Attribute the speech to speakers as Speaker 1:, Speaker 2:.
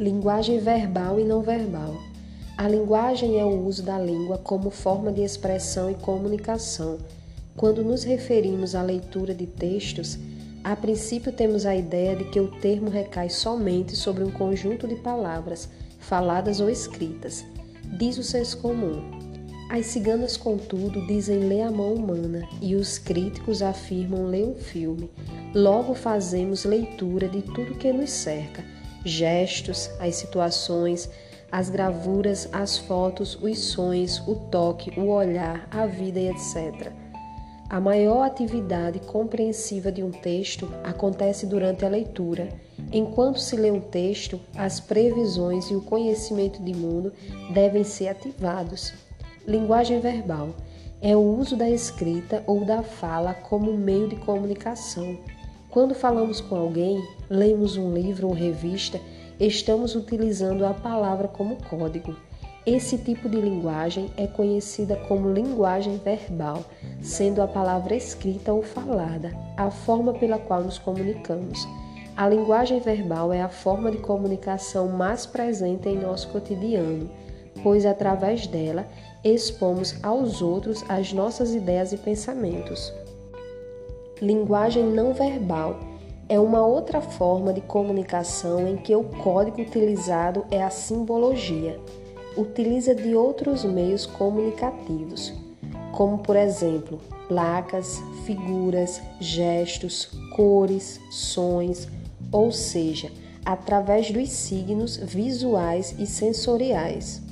Speaker 1: Linguagem verbal e não verbal. A linguagem é o uso da língua como forma de expressão e comunicação. Quando nos referimos à leitura de textos, a princípio temos a ideia de que o termo recai somente sobre um conjunto de palavras, faladas ou escritas. Diz o senso comum. As ciganas, contudo, dizem ler a mão humana e os críticos afirmam ler um filme. Logo fazemos leitura de tudo que nos cerca gestos, as situações, as gravuras, as fotos, os sonhos, o toque, o olhar, a vida e etc. A maior atividade compreensiva de um texto acontece durante a leitura. Enquanto se lê um texto, as previsões e o conhecimento de mundo devem ser ativados. Linguagem verbal é o uso da escrita ou da fala como meio de comunicação. Quando falamos com alguém, lemos um livro ou revista, estamos utilizando a palavra como código. Esse tipo de linguagem é conhecida como linguagem verbal, sendo a palavra escrita ou falada a forma pela qual nos comunicamos. A linguagem verbal é a forma de comunicação mais presente em nosso cotidiano, pois através dela expomos aos outros as nossas ideias e pensamentos. Linguagem não verbal é uma outra forma de comunicação em que o código utilizado é a simbologia. Utiliza de outros meios comunicativos, como por exemplo, placas, figuras, gestos, cores, sons, ou seja, através dos signos visuais e sensoriais.